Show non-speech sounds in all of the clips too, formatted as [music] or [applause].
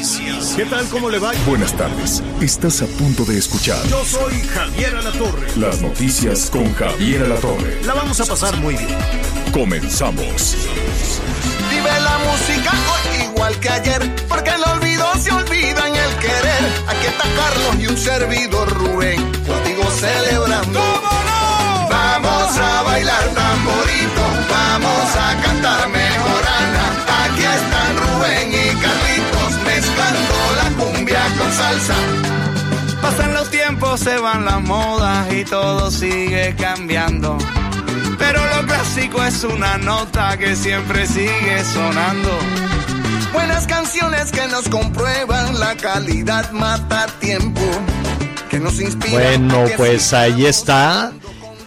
Noticias. ¿Qué tal? ¿Cómo le va? Buenas tardes. Estás a punto de escuchar Yo soy Javier Alatorre. las noticias con Javier Alatorre. La vamos a pasar muy bien. Comenzamos. Vive la música hoy igual que ayer, porque el olvido se olvida en el querer. Aquí está Carlos y un servidor Rubén, contigo celebrando. Vamos a bailar tamborito, vamos a cantar salsa. Pasan los tiempos, se van las modas y todo sigue cambiando. Pero lo clásico es una nota que siempre sigue sonando. Buenas canciones que nos comprueban la calidad mata tiempo, que nos inspira. Bueno, pues ahí está.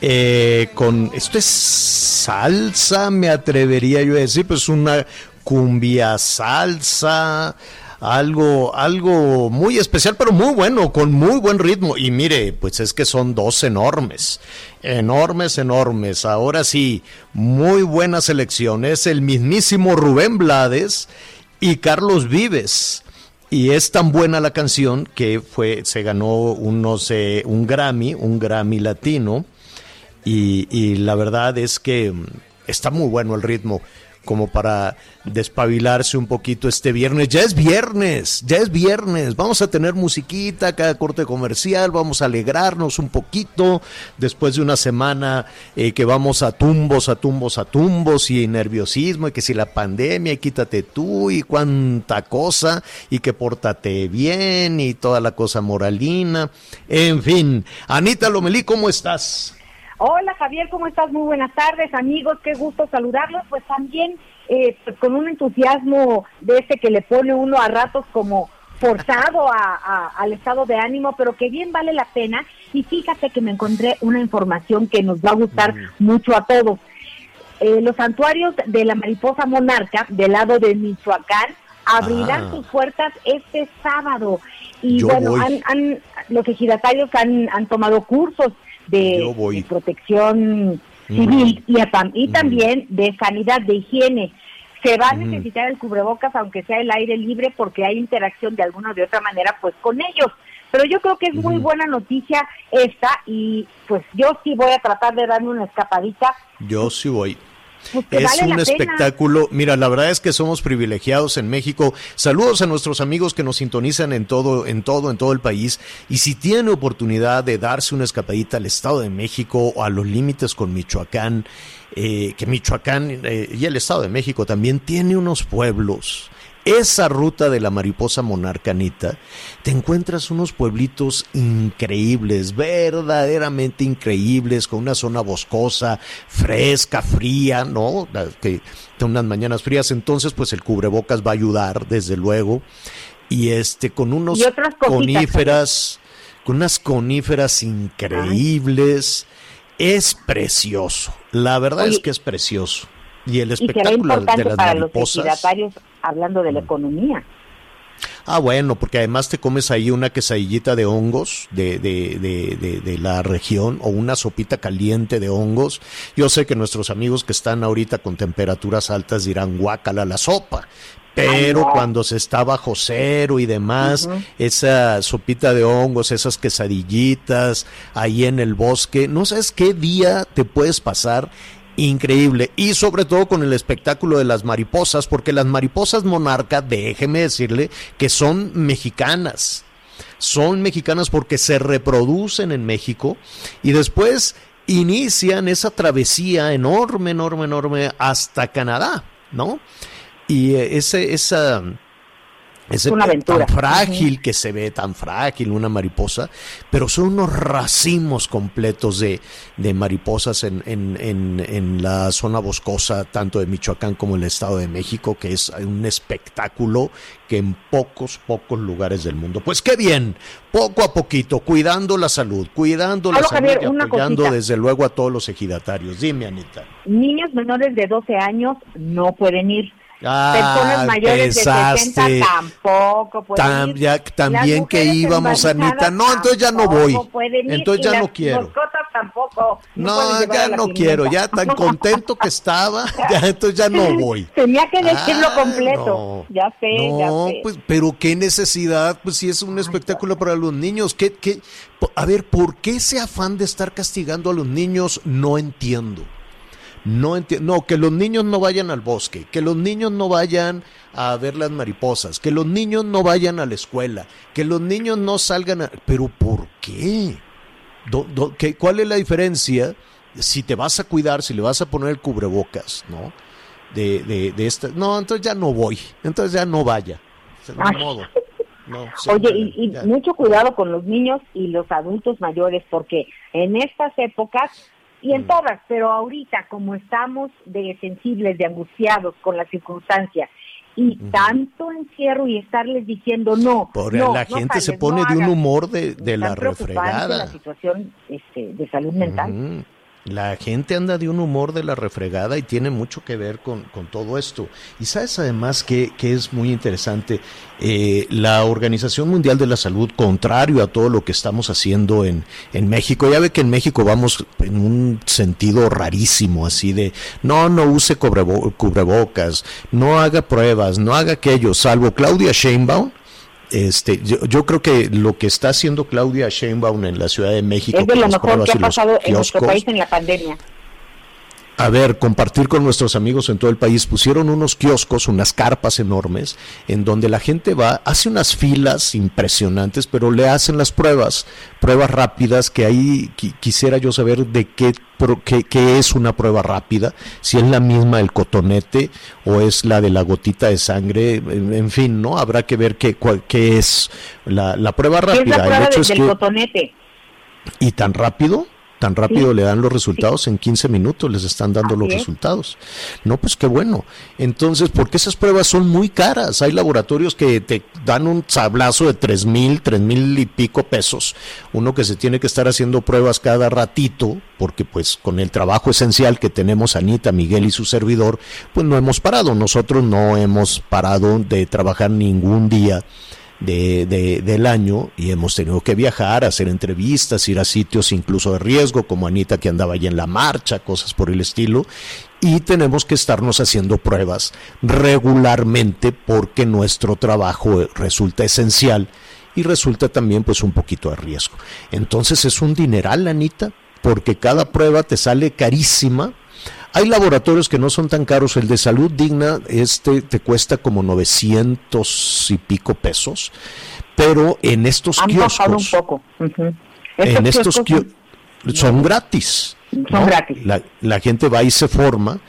eh, con esto es salsa, me atrevería yo a decir, pues una cumbia salsa, algo, algo muy especial, pero muy bueno, con muy buen ritmo. Y mire, pues es que son dos enormes, enormes, enormes. Ahora sí, muy buena selección. Es el mismísimo Rubén Blades y Carlos Vives. Y es tan buena la canción que fue, se ganó unos, un Grammy, un Grammy latino. Y, la verdad es que está muy bueno el ritmo como para despabilarse un poquito este viernes. Ya es viernes, ya es viernes. Vamos a tener musiquita, cada corte comercial, vamos a alegrarnos un poquito después de una semana eh, que vamos a tumbos, a tumbos, a tumbos y nerviosismo y que si la pandemia quítate tú y cuánta cosa y que pórtate bien y toda la cosa moralina. En fin, Anita Lomelí, ¿cómo estás? Hola Javier, ¿cómo estás? Muy buenas tardes, amigos, qué gusto saludarlos. Pues también eh, pues, con un entusiasmo de ese que le pone uno a ratos como forzado a- a- al estado de ánimo, pero que bien vale la pena. Y fíjate que me encontré una información que nos va a gustar mucho a todos. Eh, los santuarios de la mariposa monarca del lado de Michoacán abrirán Ah. sus puertas este sábado. Y Yo bueno, han, han- los ejidatarios han, han tomado cursos de, protección civil y, a tam- y también de sanidad, de higiene. Se va a necesitar el cubrebocas, aunque sea el aire libre, porque hay interacción de alguna o de otra manera pues con ellos. Pero yo creo que es muy buena noticia esta y pues yo sí voy a tratar de darme una escapadita. Yo sí voy. Pues Es vale un pena. espectáculo. Mira, la verdad es que somos privilegiados en México. Saludos a nuestros amigos que nos sintonizan en todo, en todo, en todo el país. Y si tiene oportunidad de darse una escapadita al Estado de México o a los límites con Michoacán, eh, que Michoacán eh, y el Estado de México también tiene unos pueblos. Esa ruta de la mariposa monarcanita, te encuentras unos pueblitos increíbles, verdaderamente increíbles, con una zona boscosa, fresca, fría, ¿no? Que que unas mañanas frías, entonces pues el cubrebocas va a ayudar, desde luego, y este con unos Y otras cositas coníferas, con unas coníferas increíbles, es precioso, la verdad es que es precioso. Y el Y espectáculo de importante las para los mariposas. ejidatarios hablando de la economía. Ah, bueno, porque además te comes ahí una quesadillita de hongos de, de, de, de, de la región o una sopita caliente de hongos. Yo sé que nuestros amigos que están ahorita con temperaturas altas dirán guácala la sopa. Pero Ay, no. cuando se está bajo cero y demás, esa sopita de hongos, esas quesadillitas ahí en el bosque, no sabes qué día te puedes pasar increíble. Y sobre todo con el espectáculo de las mariposas, porque las mariposas monarca, déjeme decirle que son mexicanas. Son mexicanas porque se reproducen en México y después inician esa travesía enorme, enorme, enorme hasta Canadá, ¿no? Y eh, ese, esa, ese una aventura. tan frágil que se ve tan frágil una mariposa, pero son unos racimos completos de, de mariposas en, en, en, en, la zona boscosa, tanto de Michoacán como el Estado de México, que es un espectáculo que en pocos, pocos lugares del mundo. Pues qué bien, poco a poquito, cuidando la salud, cuidando la salud y apoyando desde luego a todos los ejidatarios. Dime, Anita. Niños menores de 12 años no pueden ir Personas mayores de 60 tampoco pueden también que íbamos, Anita. No, entonces ya no voy. Entonces ya no quiero. tampoco. No, ya no quiero. Ya tan contento que estaba, [laughs] ya entonces ya no voy. Tenía que decirlo ah, completo. Ya sé, ya sé. Pues, pero qué necesidad, pues si es un espectáculo para los niños. ¿Qué, qué? A ver, ¿por qué ese afán de estar castigando a los niños? No entiendo. No entiendo, no, que los niños no vayan al bosque, que los niños no vayan a ver las mariposas, que los niños no vayan a la escuela, que los niños no salgan a... Pero ¿por qué? qué cuál es la diferencia si te vas a cuidar, si le vas a poner el cubrebocas, ¿no? De, de, de esta... No, entonces ya no voy, entonces ya no vaya. De modo. Oye, y, y mucho cuidado con los niños y los adultos mayores, porque en estas épocas y en mm. todas, pero ahorita como estamos de sensibles, de angustiados con la circunstancia y tanto encierro y estarles diciendo no. Por la gente se pone de un humor de, de la refregada. la situación este, de salud mental. La gente anda de un humor de la refregada y tiene mucho que ver con, todo esto. Y sabes además que, es muy interesante, eh, la Organización Mundial de la Salud, contrario a todo lo que estamos haciendo en, en México, ya ve que en México vamos en un sentido rarísimo, así de, no, no use cubrebocas, no haga pruebas, no haga aquello, salvo Claudia Sheinbaum, este, yo, creo que lo que está haciendo Claudia Sheinbaum en la Ciudad de México es de lo mejor que ha pasado en nuestro país en la pandemia a ver, compartir con nuestros amigos en todo el país. Pusieron unos kioscos, unas carpas enormes, en donde la gente va, hace unas filas impresionantes, pero le hacen las pruebas, pruebas rápidas, que ahí quisiera yo saber de qué, qué, es una prueba rápida, si es la misma del cotonete o es la de la gotita de sangre, en, fin, ¿no? Habrá que ver qué, qué es la, la prueba rápida. Es la prueba del cotonete. ¿Y tan rápido? Tan rápido le dan los resultados, en 15 minutos les están dando los resultados. No, pues qué bueno. Entonces, porque esas pruebas son muy caras. Hay laboratorios que te dan un sablazo de tres mil, tres mil y pico pesos. Uno que se tiene que estar haciendo pruebas cada ratito, porque pues con el trabajo esencial que tenemos Anita, Miguel y su servidor, pues no hemos parado. Nosotros no hemos parado de trabajar ningún día de, del año y hemos tenido que viajar, hacer entrevistas, ir a sitios incluso de riesgo, como Anita que andaba allí en la marcha, cosas por el estilo, y tenemos que estarnos haciendo pruebas regularmente porque nuestro trabajo resulta esencial y resulta también pues un poquito de riesgo. Entonces es un dineral, Anita, porque cada prueba te sale carísima hay laboratorios que no son tan caros. El de salud digna, este te cuesta como 900 y pico pesos. Pero en estos kioscos. En estos kioscos son gratis. Son gratis. La, gente va y se forma.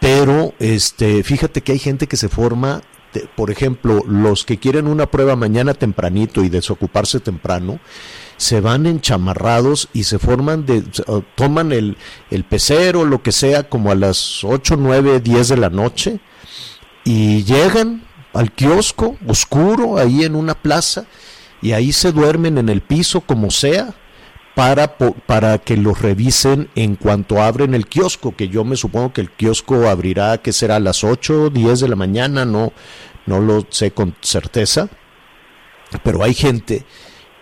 Pero este, fíjate que hay gente que se forma por ejemplo, los que quieren una prueba mañana tempranito y desocuparse temprano, se van enchamarrados y se forman de, toman el, el pecero, lo que sea, como a las 8, 9, 10 de la noche y llegan al kiosco oscuro ahí en una plaza y ahí se duermen en el piso como sea para, para que los revisen en cuanto abren el kiosco, que yo me supongo que el kiosco abrirá, que será a las 8, 10 de la mañana, no, no lo sé con certeza, pero hay gente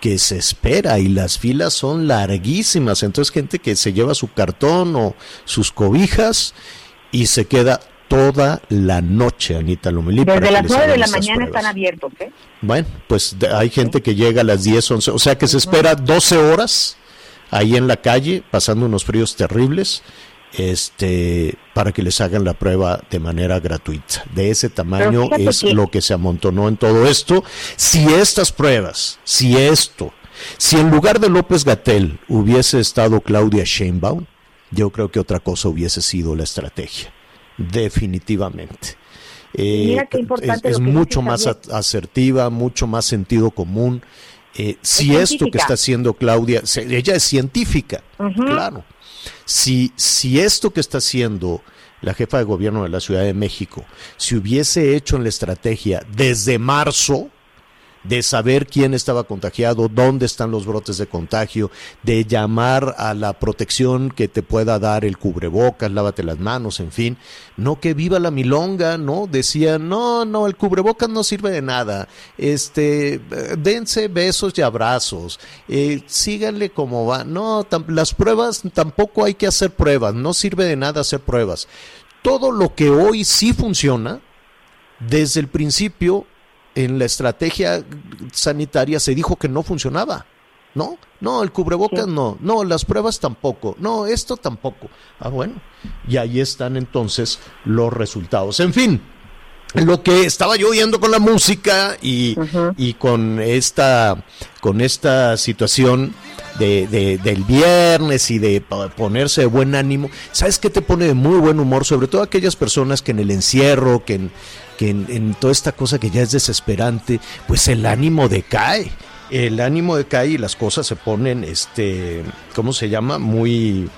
que se espera y las filas son larguísimas. Entonces gente que se lleva su cartón o sus cobijas y se queda toda la noche, Anita Lomelí. Desde las 9 de la mañana están abiertos, ¿eh? Bueno, pues hay gente que llega a las 10, 11, o sea que se espera 12 horas ahí en la calle, pasando unos fríos terribles este, para que les hagan la prueba de manera gratuita. De ese tamaño es lo que se amontonó en todo esto. Si estas pruebas, si esto, si en lugar de López Gatel hubiese estado Claudia Sheinbaum, yo creo que otra cosa hubiese sido la estrategia, definitivamente. eh, Mira qué es, importante es que mucho más asertiva, mucho más sentido común. Eh, si esto que está haciendo Claudia, ella es científica, claro. Si, si esto que está haciendo la jefa de gobierno de la Ciudad de México, se hubiese hecho en la estrategia desde marzo, de saber quién estaba contagiado, dónde están los brotes de contagio, de llamar a la protección que te pueda dar el cubrebocas, lávate las manos, en fin, no que viva la milonga, ¿no? Decían, no, no, el cubrebocas no sirve de nada, este, dense besos y abrazos, eh, síganle como va, no, las pruebas, tampoco hay que hacer pruebas, no sirve de nada hacer pruebas. Todo lo que hoy sí funciona, desde el principio en la estrategia sanitaria se dijo que no funcionaba. ¿No? No, el cubrebocas no. No, las pruebas tampoco. No, esto tampoco. Ah, bueno. Y ahí están entonces los resultados. En fin, lo que estaba yo oyendo con la música y, y con esta con esta situación de, de- del viernes y de ponerse de buen ánimo, ¿sabes qué te pone de muy buen humor? Sobre todo aquellas personas que en el encierro, que en, que en, en toda esta cosa que ya es desesperante, pues el ánimo decae. El ánimo decae y las cosas se ponen, este, ¿cómo se llama? Muy,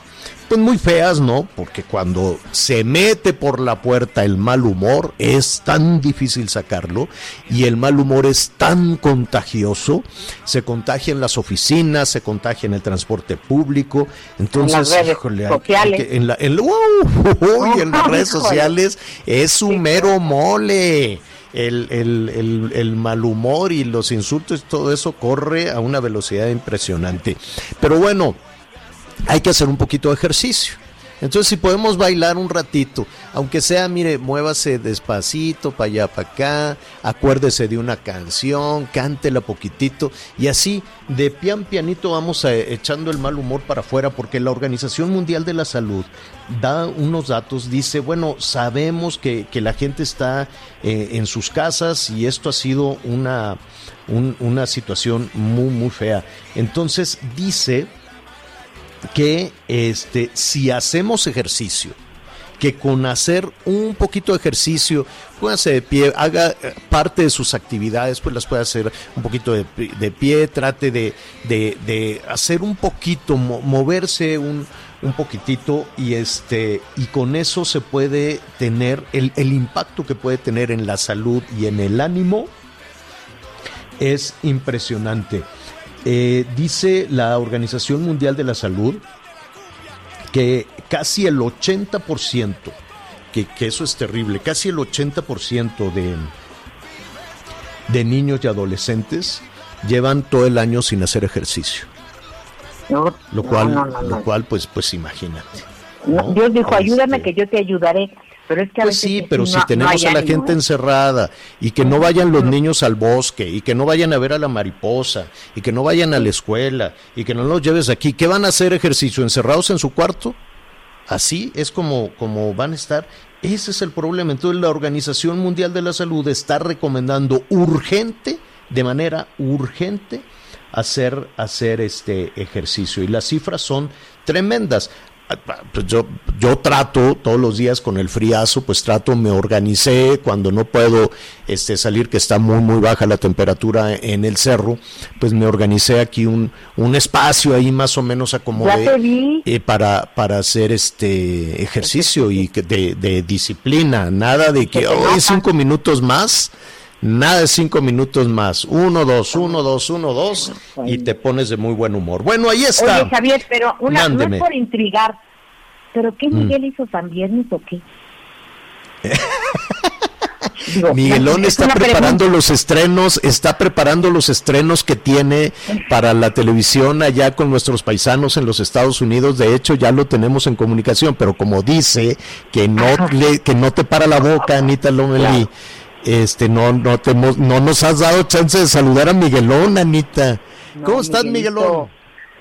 pues muy feas, ¿no? Porque cuando se mete por la puerta el mal humor es tan difícil sacarlo y el mal humor es tan contagioso, se contagia en las oficinas, se contagia en el transporte público, entonces, las redes híjole, hay- hay sociales. que- en, la- en- ¡uh! [laughs] en las [laughs] redes sociales es un mero mole. El, el, el, el mal humor y los insultos, todo eso corre a una velocidad impresionante. Pero bueno, hay que hacer un poquito de ejercicio. Entonces, si podemos bailar un ratito, aunque sea, mire, muévase despacito, para allá, para acá, acuérdese de una canción, cántela poquitito, y así, de pian pianito, vamos echando el mal humor para afuera, porque la Organización Mundial de la Salud da unos datos, dice, bueno, sabemos que, que la gente está eh, en sus casas y esto ha sido una, un- una situación muy, muy fea. Entonces, dice que este, si hacemos ejercicio, que con hacer un poquito de ejercicio, póngase de pie, haga eh, parte de sus actividades, pues las puede hacer un poquito de, de pie, trate de, de- de hacer un poquito, mo- moverse un, un poquitito y este y con eso se puede tener el, el impacto que puede tener en la salud y en el ánimo es impresionante. Eh, dice la Organización Mundial de la Salud que casi el 80%, que, que eso es terrible, casi el 80% de, de niños y adolescentes llevan todo el año sin hacer ejercicio. No, Lo cual, no, no, lo cual pues, pues imagínate. Dios dijo, ayúdame Este, que yo te ayudaré. Pero es que a Pues veces sí, pero no- si tenemos a la ánimo, gente ¿eh? encerrada y que no vayan los niños al bosque y que no vayan a ver a la mariposa y que no vayan a la escuela y que no los lleves aquí, ¿qué van a hacer ejercicio? ¿Encerrados en su cuarto? Así es como, como van a estar. Ese es el problema. Entonces la Organización Mundial de la Salud está recomendando urgente, de manera urgente, hacer, hacer este ejercicio. Y las cifras son tremendas. Pues yo, yo trato todos los días con el friazo, pues trato, me organicé cuando no puedo este, salir, que está muy, muy baja la temperatura en el cerro, pues me organicé aquí un, un espacio ahí más o menos acomodé eh, para, para hacer este ejercicio y de, de disciplina, nada de que hoy cinco minutos más, nada de cinco minutos más, uno, dos, uno, dos, uno, dos, y te pones de muy buen humor. Bueno, ahí está. Oye, Javier, pero una, no Mándeme. es por intrigar, ¿pero qué Miguel hizo San Viernes o qué? [laughs] Digo, Miguelón es está preparando pregunta. los estrenos, está preparando los estrenos que tiene para la televisión allá con nuestros paisanos en los Estados Unidos. De hecho, ya lo tenemos en comunicación, pero como dice que no le, que no te para la boca, Anita Lomelí, este, no, no te hemos- no nos has dado chance de saludar a Miguelón, Anita. ¿Cómo estás, Miguelito. Miguelón?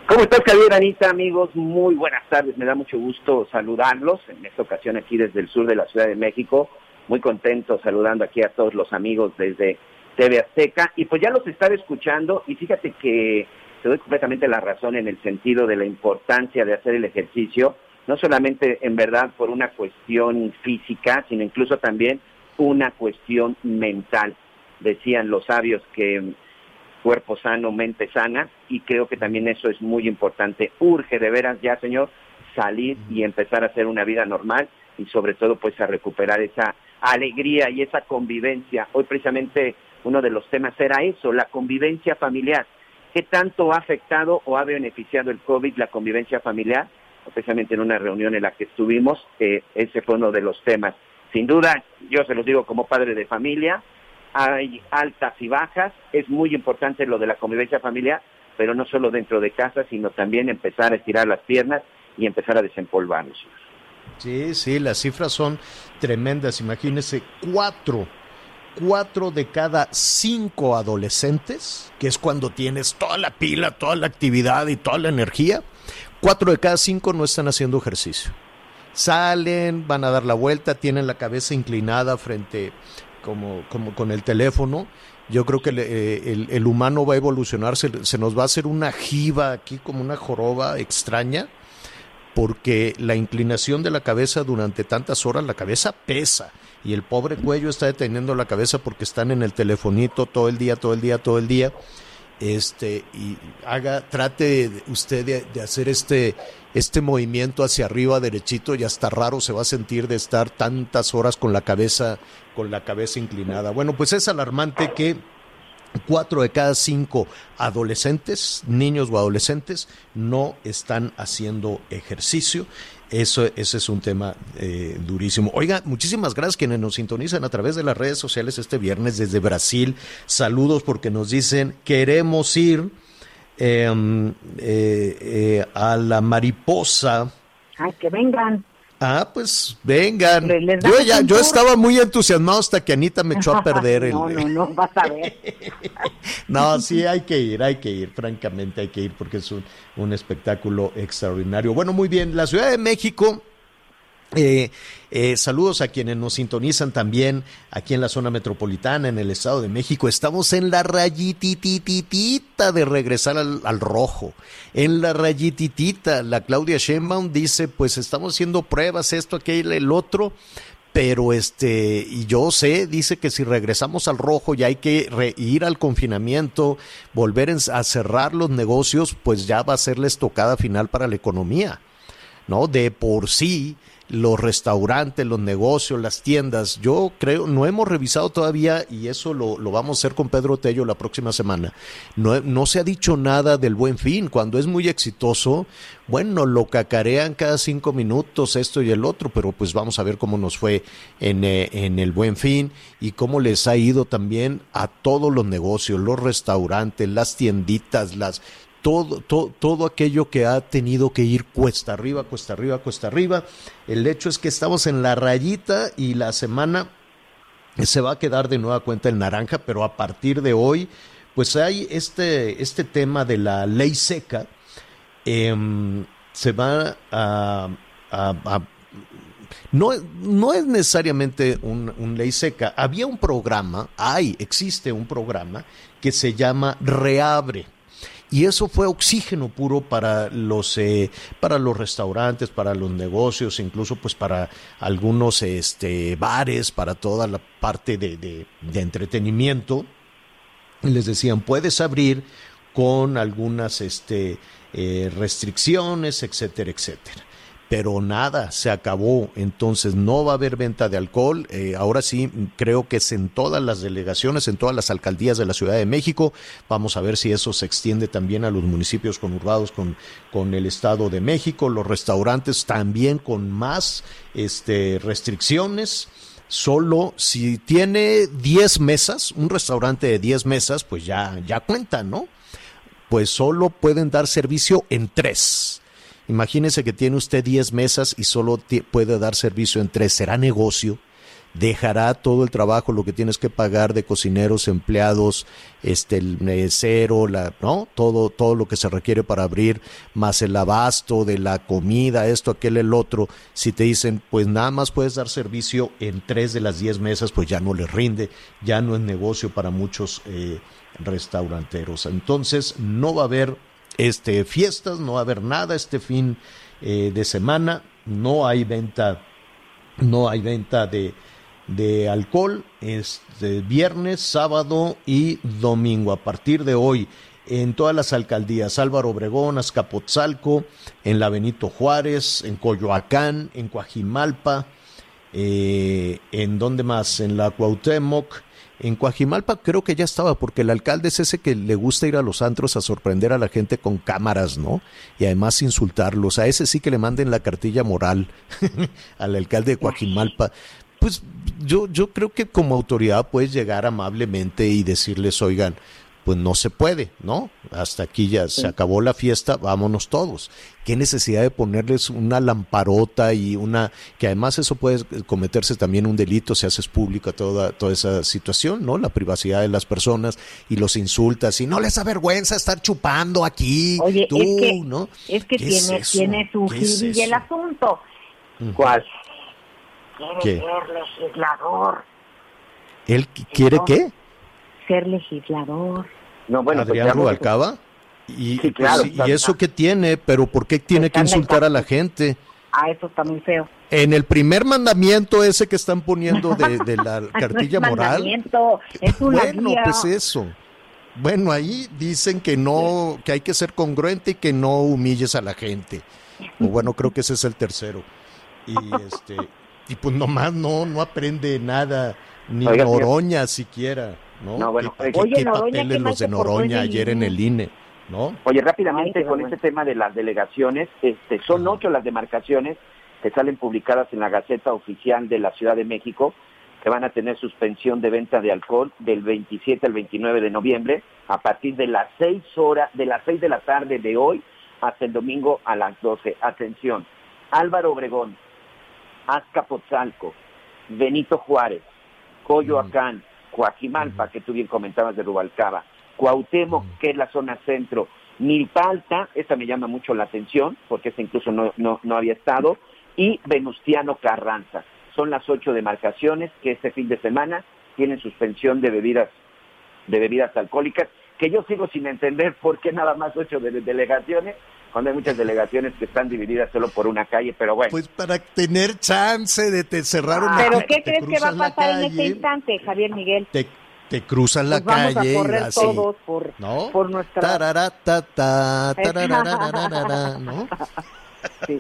¿Cómo estás, Javier, Anita, amigos? Muy buenas tardes. Me da mucho gusto saludarlos en esta ocasión aquí desde el sur de la Ciudad de México. Muy contento saludando aquí a todos los amigos desde TV Azteca. Y pues ya los estaba escuchando y fíjate que te doy completamente la razón en el sentido de la importancia de hacer el ejercicio, no solamente en verdad por una cuestión física, sino incluso también una cuestión mental. Decían los sabios que cuerpo sano, mente sana, y creo que también eso es muy importante. Urge de veras ya, señor, salir y empezar a hacer una vida normal y sobre todo pues a recuperar esa alegría y esa convivencia. Hoy precisamente uno de los temas era eso, la convivencia familiar. ¿Qué tanto ha afectado o ha beneficiado el COVID la convivencia familiar? Precisamente en una reunión en la que estuvimos, eh, ese fue uno de los temas. Sin duda, yo se los digo como padre de familia, hay altas y bajas, es muy importante lo de la convivencia familiar, pero no solo dentro de casa, sino también empezar a estirar las piernas y empezar a desempolvarnos. Sí, sí, las cifras son tremendas. Imagínense, cuatro, cuatro de cada cinco adolescentes, que es cuando tienes toda la pila, toda la actividad y toda la energía, cuatro de cada cinco no están haciendo ejercicio. Salen, van a dar la vuelta, tienen la cabeza inclinada frente como, como con el teléfono. Yo creo que eh, el, humano va a evolucionar, se nos va a hacer una jiba aquí como una joroba extraña porque la inclinación de la cabeza durante tantas horas, la cabeza pesa y el pobre cuello está deteniendo la cabeza porque están en el telefonito todo el día, todo el día, todo el día. Este, y haga, trate usted de, hacer este, este movimiento hacia arriba derechito y hasta raro se va a sentir de estar tantas horas con la cabeza, con la cabeza inclinada. Bueno, pues es alarmante que cuatro de cada cinco adolescentes, niños o adolescentes, no están haciendo ejercicio. Eso, ese es un tema eh, durísimo. Oiga, muchísimas gracias quienes nos sintonizan a través de las redes sociales este viernes desde Brasil. Saludos porque nos dicen queremos ir em, eh, eh, a la mariposa. Ay, que vengan. Ah, pues vengan. Yo ya, yo estaba muy entusiasmado hasta que Anita me echó a [laughs] perder el. no, no, no, vas a ver. [laughs] no, sí, hay que ir, hay que ir, francamente hay que ir porque es un, un espectáculo extraordinario. Bueno, muy bien, la Ciudad de México eh, eh, saludos a quienes nos sintonizan también aquí en la zona metropolitana, en el Estado de México. Estamos en la rayitititita de regresar al, rojo. En la rayititita, la Claudia Sheinbaum dice, pues estamos haciendo pruebas, esto, aquello, el otro. Pero este, y yo sé, dice que si regresamos al rojo ya hay que ir al confinamiento, volver a cerrar los negocios, pues ya va a serles tocada final para la economía. ¿No? De por sí, los restaurantes, los negocios, las tiendas. Yo creo, no hemos revisado todavía, y eso lo, lo vamos a hacer con Pedro Tello la próxima semana. No, no, se ha dicho nada del buen fin. Cuando es muy exitoso, bueno, lo cacarean cada cinco minutos, esto y el otro, pero pues vamos a ver cómo nos fue en, eh, en el buen fin y cómo les ha ido también a todos los negocios, los restaurantes, las tienditas, las todo, todo, todo aquello que ha tenido que ir cuesta arriba, cuesta arriba, cuesta arriba. El hecho es que estamos en la rayita y la semana se va a quedar de nueva cuenta el naranja, pero a partir de hoy, pues hay este, este tema de la ley seca. Em, se va a, no, no, es necesariamente un, un, ley seca. Había un programa, hay, existe un programa que se llama Reabre y eso fue oxígeno puro para los eh, para los restaurantes para los negocios incluso pues para algunos este bares para toda la parte de, de, entretenimiento. Les decían puedes abrir con algunas este eh, restricciones etcétera etcétera pero nada, se acabó. Entonces no va a haber venta de alcohol. Eh, ahora sí, creo que es en todas las delegaciones, en todas las alcaldías de la Ciudad de México. Vamos a ver si eso se extiende también a los municipios conurbados con, con el Estado de México. Los restaurantes también con más este, restricciones. Solo si tiene 10 mesas, un restaurante de 10 mesas, pues ya, ya cuenta, ¿no? Pues solo pueden dar servicio en tres Imagínese que tiene usted 10 mesas y solo puede dar servicio en tres. ¿Será negocio? dejará todo el trabajo, lo que tienes que pagar de cocineros, empleados, este, el mesero, la, ¿no? Todo, todo lo que se requiere para abrir, más el abasto de la comida, esto, aquel, el otro. Si te dicen, pues nada más puedes dar servicio en tres de las diez mesas, pues ya no les rinde, ya no es negocio para muchos eh, restauranteros. Entonces, no va a haber este, fiestas, no va a haber nada este fin eh, de semana, no hay venta, no hay venta de, de alcohol este viernes, sábado y domingo. A partir de hoy en todas las alcaldías, Álvaro Obregón, Azcapotzalco, en la Benito Juárez, en Coyoacán, en Coajimalpa, eh, en donde más, en la Cuauhtémoc, en Coajimalpa creo que ya estaba, porque el alcalde es ese que le gusta ir a los antros a sorprender a la gente con cámaras, ¿no? Y además insultarlos. A ese sí que le manden la cartilla moral [laughs] al alcalde de Coajimalpa. Pues yo, yo creo que como autoridad puedes llegar amablemente y decirles, oigan, pues no se puede, ¿no? Hasta aquí ya se acabó la fiesta, vámonos todos. ¿Qué necesidad de ponerles una lamparota y una, que además eso puede cometerse también un delito si haces pública toda, toda esa situación, ¿no? La privacidad de las personas y los insultas y no les avergüenza estar chupando aquí, Oye, tú, es que, ¿no? Es que ¿Qué tiene, es tiene su ¿Qué es gil y el asunto. ¿Cuál? Quiere ¿Qué? ser legislador. ¿Él qu- quiere qué? Ser legislador. No, bueno, pues Adrián ya- Rubalcaba. Y, Sí, claro, pues, ¿Y eso qué tiene? ¿Pero por qué tiene que insultar a la gente? Ah, eso está muy feo. En el primer mandamiento ese que están poniendo de, de la [laughs] No cartilla es moral. mandamiento, es una Bueno, guía. pues eso. Bueno, ahí dicen que no, que hay que ser congruente y que no humilles a la gente. O bueno, creo que ese es el tercero. Y este, y pues nomás no, no aprende nada, ni Oiga, señor. Noroña siquiera, ¿no? No, bueno, ¿Qué, oiga. qué- Oye, Noroña, papeles los de Noroña el ayer en el INE, ¿no? Oye, rápidamente Ay, con bueno. este tema de las delegaciones, este, son ocho las demarcaciones que salen publicadas en la Gaceta Oficial de la Ciudad de México, que van a tener suspensión de venta de alcohol del 27 al 29 de noviembre, a partir de las seis horas, de las seis de la tarde de hoy hasta el domingo a las 12. Atención, Álvaro Obregón, Azcapotzalco, Benito Juárez, Coyoacán, Coajimalpa, que tú bien comentabas de Rubalcaba, Cuauhtémoc, que es la zona centro, Milpalta, esta me llama mucho la atención, porque esta incluso no, no, no había estado, y Venustiano Carranza. Son las ocho demarcaciones que este fin de semana tienen suspensión de bebidas, de bebidas alcohólicas, que yo sigo sin entender por qué nada más ocho de- delegaciones, cuando hay muchas delegaciones que están divididas solo por una calle, pero bueno. Pues para tener chance de te cerrar una Pero ¿qué te crees que va a pasar en este instante, Javier Miguel? Te, te cruzan la Pues vamos calle a correr y así. todos por, ¿No? por nuestra... Tarara, ta, ta, tarararararara, ¿no? [laughs] Sí.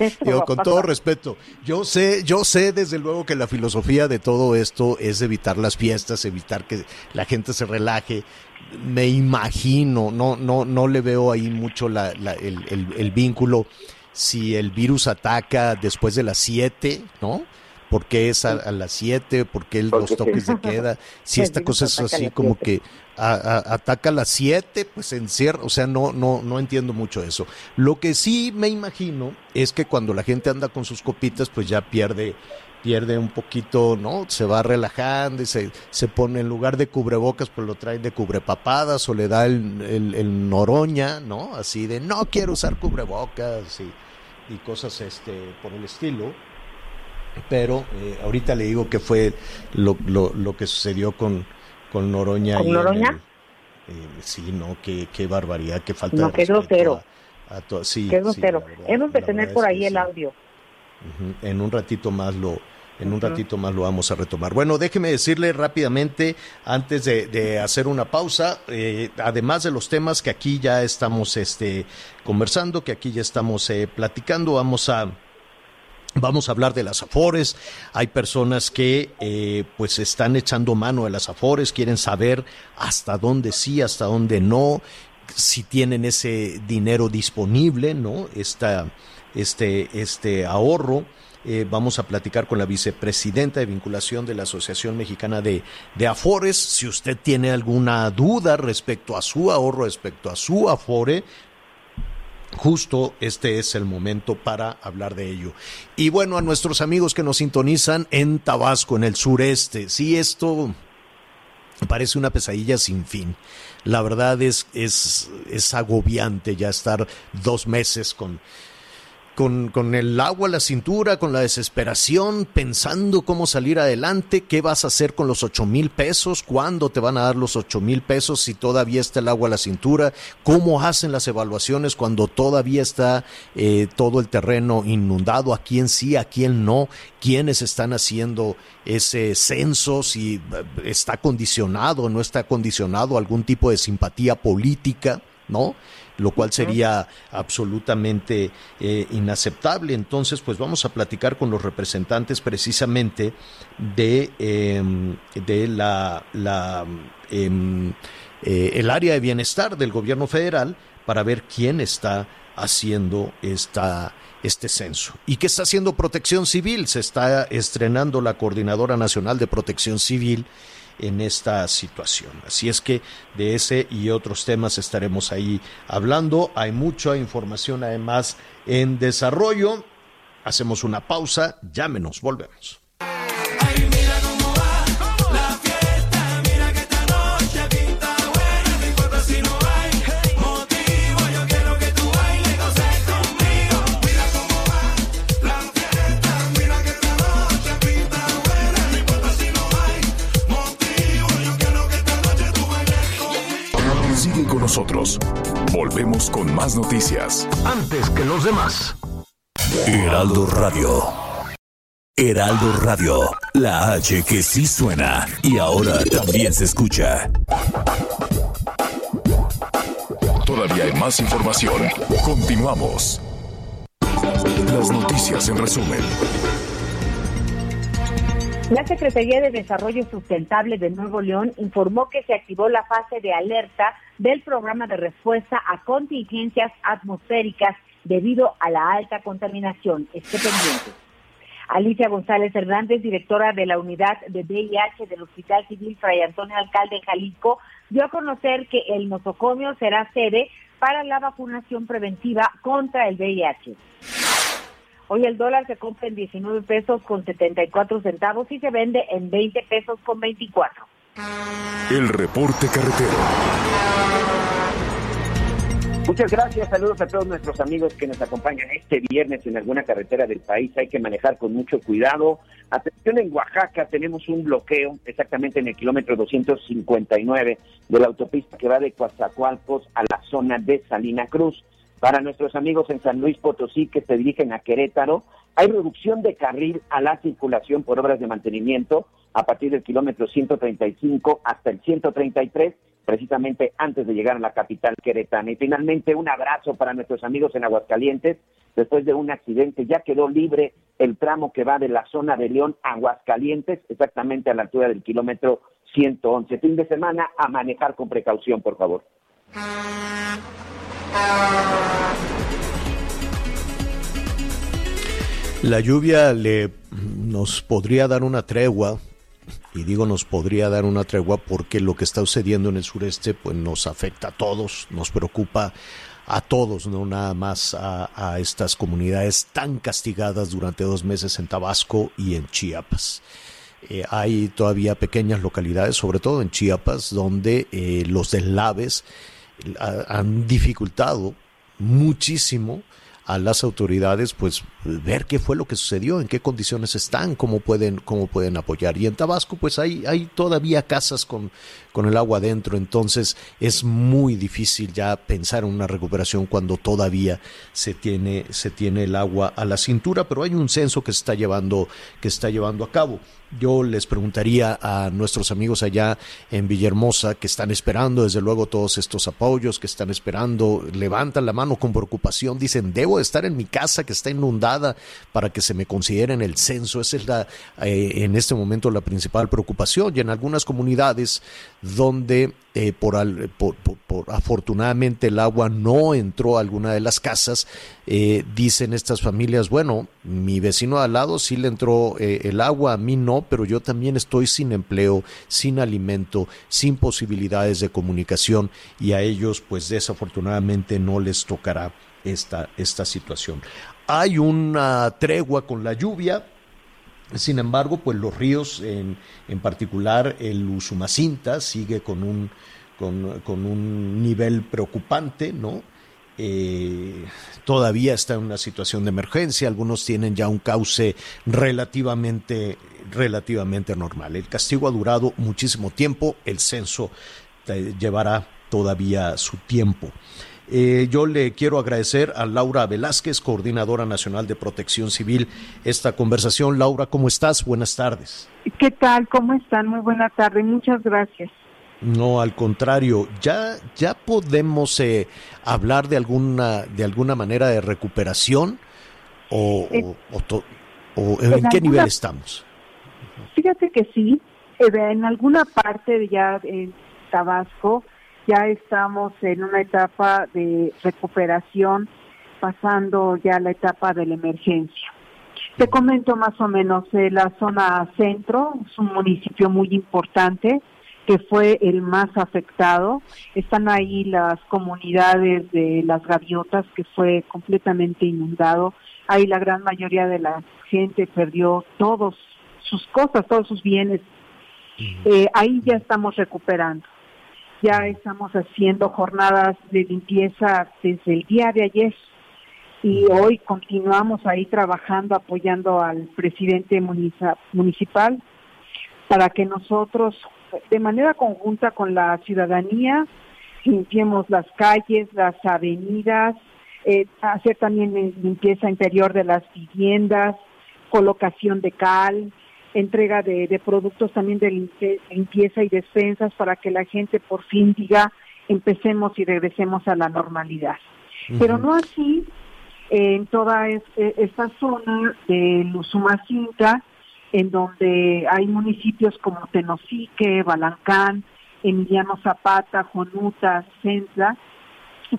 A con todo respeto, yo sé, yo sé desde luego que la filosofía de todo esto es evitar las fiestas, evitar que la gente se relaje. Me imagino, no, no, no le veo ahí mucho la, la- el, el- el vínculo si el virus ataca después de las 7, ¿no? ¿Por qué es a, a las 7? ¿Por qué el- los toques de [laughs] queda? Si esta cosa es así como que a- a- ataca a las 7, pues encierra, o sea, no, no, no entiendo mucho eso. Lo que sí me imagino es que cuando la gente anda con sus copitas, pues ya pierde, pierde un poquito, ¿no? Se va relajando y se, se pone en lugar de cubrebocas, pues lo trae de cubrepapadas o le da el, el, el noroña, ¿no? Así de no quiero usar cubrebocas y, y cosas este por el estilo. Pero eh, ahorita le digo que fue lo, lo, lo que sucedió con, con Noroña. ¿Con Noroña? el- eh, sí, no, qué, qué barbaridad, qué falta No, de qué respeto grosero. a- a to- sí, Qué sí, grosero. verdad, Hemos de tener por ahí el sí. audio. En un ratito más lo, en un ratito más lo vamos a retomar. Bueno, déjeme decirle rápidamente, antes de, de hacer una pausa, eh, además de los temas que aquí ya estamos este, conversando, que aquí ya estamos eh, platicando, vamos a Vamos a hablar de las afores. Hay personas que eh, pues están echando mano de las afores, quieren saber hasta dónde sí, hasta dónde no, si tienen ese dinero disponible, ¿no? Esta, este, este ahorro. Eh, vamos a platicar con la vicepresidenta de vinculación de la Asociación Mexicana de, de Afores. Si usted tiene alguna duda respecto a su ahorro, respecto a su afore, justo este es el momento para hablar de ello. Y bueno, a nuestros amigos que nos sintonizan en Tabasco, en el sureste, sí, esto parece una pesadilla sin fin. La verdad es, es, es agobiante ya estar dos meses con, con, con, el agua a la cintura, con la desesperación, pensando cómo salir adelante, qué vas a hacer con los ocho mil pesos, cuándo te van a dar los ocho mil pesos si todavía está el agua a la cintura, cómo hacen las evaluaciones cuando todavía está eh, todo el terreno inundado, a quién sí, a quién no, quiénes están haciendo ese censo, si eh, está condicionado o no está condicionado algún tipo de simpatía política, ¿no? Lo cual sería absolutamente eh, inaceptable. Entonces, pues vamos a platicar con los representantes precisamente de, em, de la, la em, eh, el área de bienestar del gobierno federal para ver quién está haciendo esta, este censo. ¿Y qué está haciendo Protección Civil? Se está estrenando la Coordinadora Nacional de Protección Civil en esta situación. Así es que de ese y otros temas estaremos ahí hablando. Hay mucha información además en desarrollo. Hacemos una pausa, llámenos, volvemos. Nosotros. Volvemos con más noticias. Antes que los demás. Heraldo Radio. Heraldo Radio. La H que sí suena y ahora también se escucha. Todavía hay más información. Continuamos. Las noticias en resumen. La Secretaría de Desarrollo Sustentable de Nuevo León informó que se activó la fase de alerta del programa de respuesta a contingencias atmosféricas debido a la alta contaminación. Esté pendiente. Alicia González Hernández, directora de la unidad de VIH del Hospital Civil Fray Antonio Alcalde Jalisco, dio a conocer que el nosocomio será sede para la vacunación preventiva contra el VIH. Hoy el dólar se compra en 19 pesos con 74 centavos y se vende en 20 pesos con 24. El reporte carretero. Muchas gracias, saludos a todos nuestros amigos que nos acompañan este viernes en alguna carretera del país. Hay que manejar con mucho cuidado. Atención, en Oaxaca tenemos un bloqueo exactamente en el kilómetro 259 de la autopista que va de Coatzacoalcos a la zona de Salina Cruz. Para nuestros amigos en San Luis Potosí que se dirigen a Querétaro, hay reducción de carril a la circulación por obras de mantenimiento a partir del kilómetro 135 hasta el 133, precisamente antes de llegar a la capital queretana. Y finalmente, un abrazo para nuestros amigos en Aguascalientes. Después de un accidente, ya quedó libre el tramo que va de la zona de León a Aguascalientes, exactamente a la altura del kilómetro 111. Fin de semana, a manejar con precaución, por favor. La lluvia le nos podría dar una tregua y digo nos podría dar una tregua porque lo que está sucediendo en el sureste pues nos afecta a todos, nos preocupa a todos, no nada más a, estas comunidades tan castigadas durante dos meses en Tabasco y en Chiapas. Eh, hay todavía pequeñas localidades, sobre todo en Chiapas, donde eh, los deslaves han dificultado muchísimo a las autoridades pues ver qué fue lo que sucedió, en qué condiciones están, cómo pueden, cómo pueden apoyar. Y en Tabasco pues hay, hay todavía casas con, con el agua adentro, entonces es muy difícil ya pensar en una recuperación cuando todavía se tiene, se tiene el agua a la cintura, pero hay un censo que se está llevando, que está llevando a cabo. Yo les preguntaría a nuestros amigos allá en Villahermosa que están esperando, desde luego, todos estos apoyos, que están esperando, levantan la mano con preocupación, dicen, debo estar en mi casa que está inundada para que se me considere en el censo. Esa es la, eh, en este momento la principal preocupación. Y en algunas comunidades donde eh, por, afortunadamente el agua no entró a alguna de las casas, eh, dicen estas familias, bueno, mi vecino al lado sí le entró eh, el agua, a mí no, pero yo también estoy sin empleo, sin alimento, sin posibilidades de comunicación y a ellos pues desafortunadamente no les tocará esta, esta situación. Hay una tregua con la lluvia, sin embargo, pues los ríos, en, en particular el Usumacinta, sigue con un, con, un nivel preocupante, ¿no? eh, todavía está en una situación de emergencia, algunos tienen ya un cauce relativamente, relativamente normal. El castigo ha durado muchísimo tiempo, el censo llevará todavía su tiempo. Eh, yo le quiero agradecer a Laura Velázquez, coordinadora nacional de protección civil, esta conversación. Laura, ¿cómo estás? Buenas tardes. ¿Qué tal? ¿Cómo están? Muy buena tarde. Muchas gracias. No, al contrario, ya, ya podemos eh, hablar de alguna, de alguna manera de recuperación o, Eh, o, en, qué nivel estamos. Fíjate que sí, eh, en alguna parte de ya en Tabasco ya estamos en una etapa de recuperación, pasando ya la etapa de la emergencia. Te comento más o menos, eh, la zona centro es un municipio muy importante que fue el más afectado. Están ahí las comunidades de las gaviotas que fue completamente inundado. Ahí la gran mayoría de la gente perdió todos sus cosas, todos sus bienes. Eh, ahí ya estamos recuperando. Ya estamos haciendo jornadas de limpieza desde el día de ayer y hoy continuamos ahí trabajando, apoyando al presidente municipal para que nosotros, de manera conjunta con la ciudadanía, limpiemos las calles, las avenidas, eh, hacer también limpieza interior de las viviendas, colocación de cal, entrega de, de productos también de limpieza y despensas para que la gente por fin diga empecemos y regresemos a la normalidad. Pero no así eh, en toda es- eh, esta zona de Usumacinta, en donde hay municipios como Tenosique, Balancán, Emiliano Zapata, Jonuta, Centla,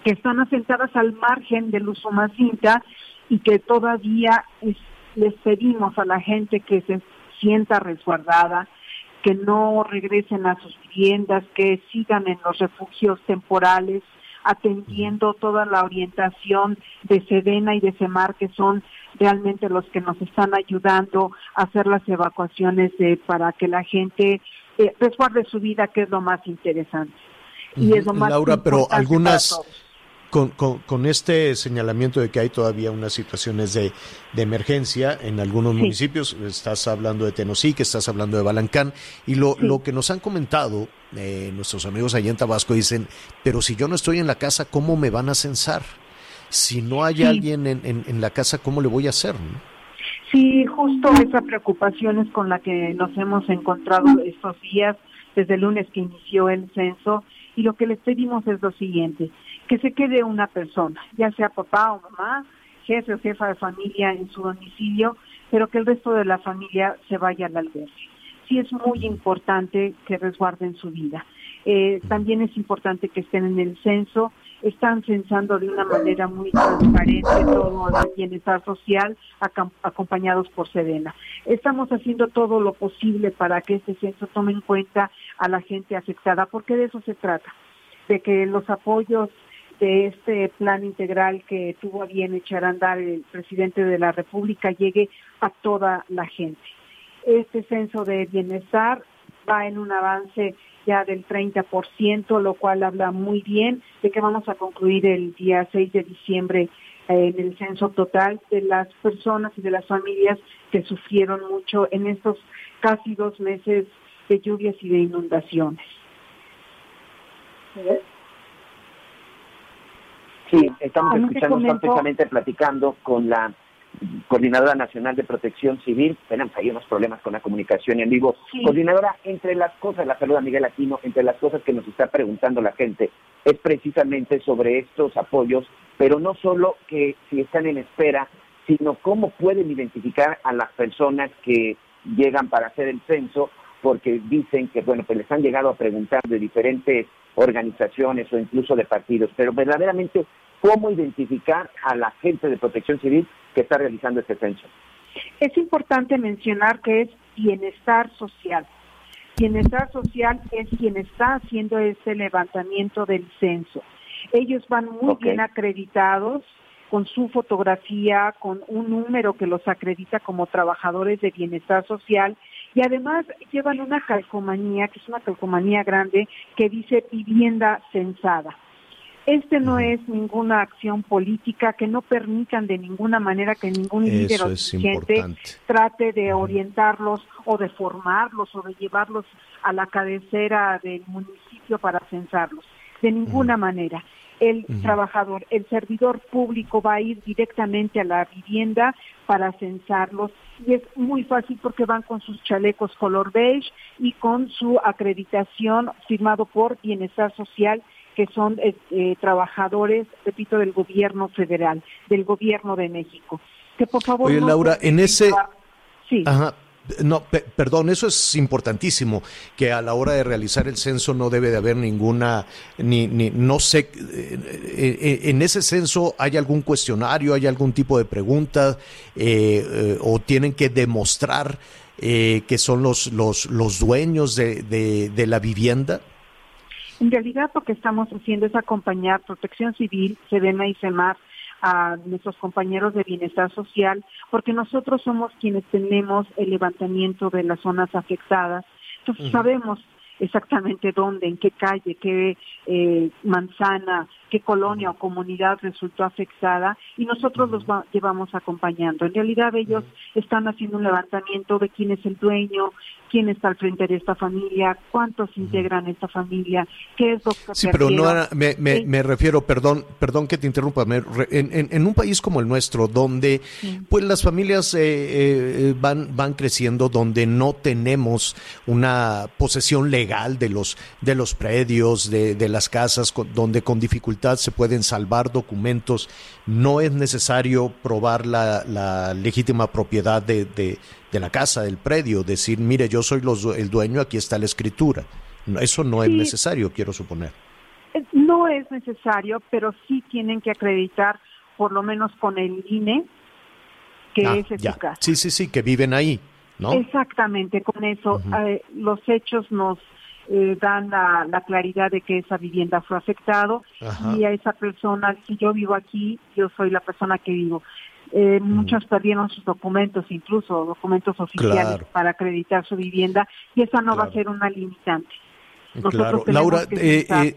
que están asentadas al margen del Usumacinta y que todavía es- les pedimos a la gente que se sienta resguardada, que no regresen a sus viviendas, que sigan en los refugios temporales, atendiendo toda la orientación de Sedena y de Semar, que son realmente los que nos están ayudando a hacer las evacuaciones de- para que la gente eh, resguarde su vida, que es lo más interesante. Y es lo más Laura, pero algunas, para todos. Con, con, con este señalamiento de que hay todavía unas situaciones de, de emergencia en algunos Sí. municipios, estás hablando de Tenosique, estás hablando de Balancán, y lo, Sí. lo que nos han comentado eh, nuestros amigos allá en Tabasco dicen, pero si yo no estoy en la casa, ¿cómo me van a censar? Si no hay Sí. alguien en, en, en la casa, ¿cómo le voy a hacer? no? Sí, justo esa preocupación es con la que nos hemos encontrado estos días, desde el lunes que inició el censo, y lo que les pedimos es lo siguiente, que se quede una persona, ya sea papá o mamá, jefe o jefa de familia en su domicilio, pero que el resto de la familia se vaya al albergue. Sí es muy importante que resguarden su vida. Eh, también es importante que estén en el censo, están censando de una manera muy transparente todo el bienestar social acompañados por Sedena. Estamos haciendo todo lo posible para que este censo tome en cuenta a la gente afectada, porque de eso se trata, de que los apoyos de este plan integral que tuvo a bien echar a andar el presidente de la República llegue a toda la gente. Este censo de bienestar va en un avance ya del 30%, lo cual habla muy bien de que vamos a concluir el día 6 de diciembre eh, en el censo total de las personas y de las familias que sufrieron mucho en estos casi dos meses de lluvias y de inundaciones. Sí, estamos Como te escuchando, estamos precisamente platicando con la Coordinadora Nacional de Protección Civil. Tenemos ahí unos problemas con la comunicación en vivo. Sí. Coordinadora, entre las cosas, la saluda Miguel Aquino, entre las cosas que nos está preguntando la gente es precisamente sobre estos apoyos, pero no solo que si están en espera, sino cómo pueden identificar a las personas que llegan para hacer el censo, porque dicen que, bueno, pues les han llegado a preguntar de diferentes organizaciones o incluso de partidos, pero verdaderamente, ¿cómo identificar a la gente de protección civil que está realizando este censo? Es importante mencionar que es bienestar social. Bienestar social es quien está haciendo este levantamiento del censo. Ellos van muy bien acreditados con su fotografía, con un número que los acredita como trabajadores de bienestar social y además llevan una calcomanía, que es una calcomanía grande, que dice vivienda censada. Este no es ninguna acción política que no permitan de ninguna manera que ningún líder o trate de orientarlos o de formarlos o de llevarlos a la cabecera del municipio para censarlos. De ninguna manera. El trabajador, el servidor público va a ir directamente a la vivienda para censarlos y es muy fácil porque van con sus chalecos color beige y con su acreditación firmado por Bienestar Social que son eh, eh, trabajadores, repito, del gobierno federal, del gobierno de México. Que por favor. Oye, Laura, en ese. Sí. Ajá. No, perdón, eso es importantísimo, que a la hora de realizar el censo no debe de haber ninguna, ni, ni no sé, eh, en ese censo hay algún cuestionario, hay algún tipo de pregunta, o tienen que demostrar que son los, los, los dueños de, de, de la vivienda. En realidad lo que estamos haciendo es acompañar Protección Civil, SEDENA y CEMAR a nuestros compañeros de bienestar social, porque nosotros somos quienes tenemos el levantamiento de las zonas afectadas. Entonces sabemos exactamente dónde, en qué calle, qué eh, manzana, qué colonia o comunidad resultó afectada y nosotros los llevamos acompañando. En realidad ellos están haciendo un levantamiento de quién es el dueño, quién está al frente de esta familia, cuántos integran esta familia, qué es lo que Sí, pero no me, me, refiero, perdón, perdón que te interrumpa, en, en, un país como el nuestro, donde pues las familias eh, eh, van, van creciendo, donde no tenemos una posesión legal de los, de los predios, de, de las casas, donde con dificultad se pueden salvar documentos, no es necesario probar la, la legítima propiedad de, de de la casa, del predio, decir, mire, yo soy los, el dueño, aquí está la escritura. Eso no es necesario, quiero suponer. No es necesario, pero sí tienen que acreditar, por lo menos con el INE, que ah, es su casa. Sí, sí, sí, que viven ahí, ¿no? Exactamente, con eso eh, los hechos nos eh, dan la, la, claridad de que esa vivienda fue afectado y a esa persona, si yo vivo aquí, yo soy la persona que vivo. Eh, muchos perdieron sus documentos, incluso documentos oficiales para acreditar su vivienda, y esa no va a ser una limitante. claro. Laura, eh, eh,